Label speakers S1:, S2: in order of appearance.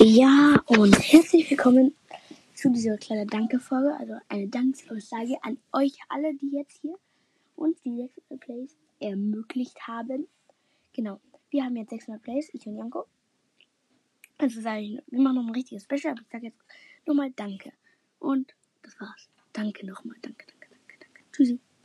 S1: Ja, und herzlich willkommen zu dieser kleinen Danke-Folge. Also eine Dankesaussage an euch alle, die jetzt hier uns die 600 Plays ermöglicht haben. Genau, wir haben jetzt 600 Plays, ich und Janko. Also sage ich, wir machen noch ein richtiges Special, aber ich sage jetzt nochmal Danke. Und das war's. Danke nochmal. Danke, danke, danke, danke. Tschüssi.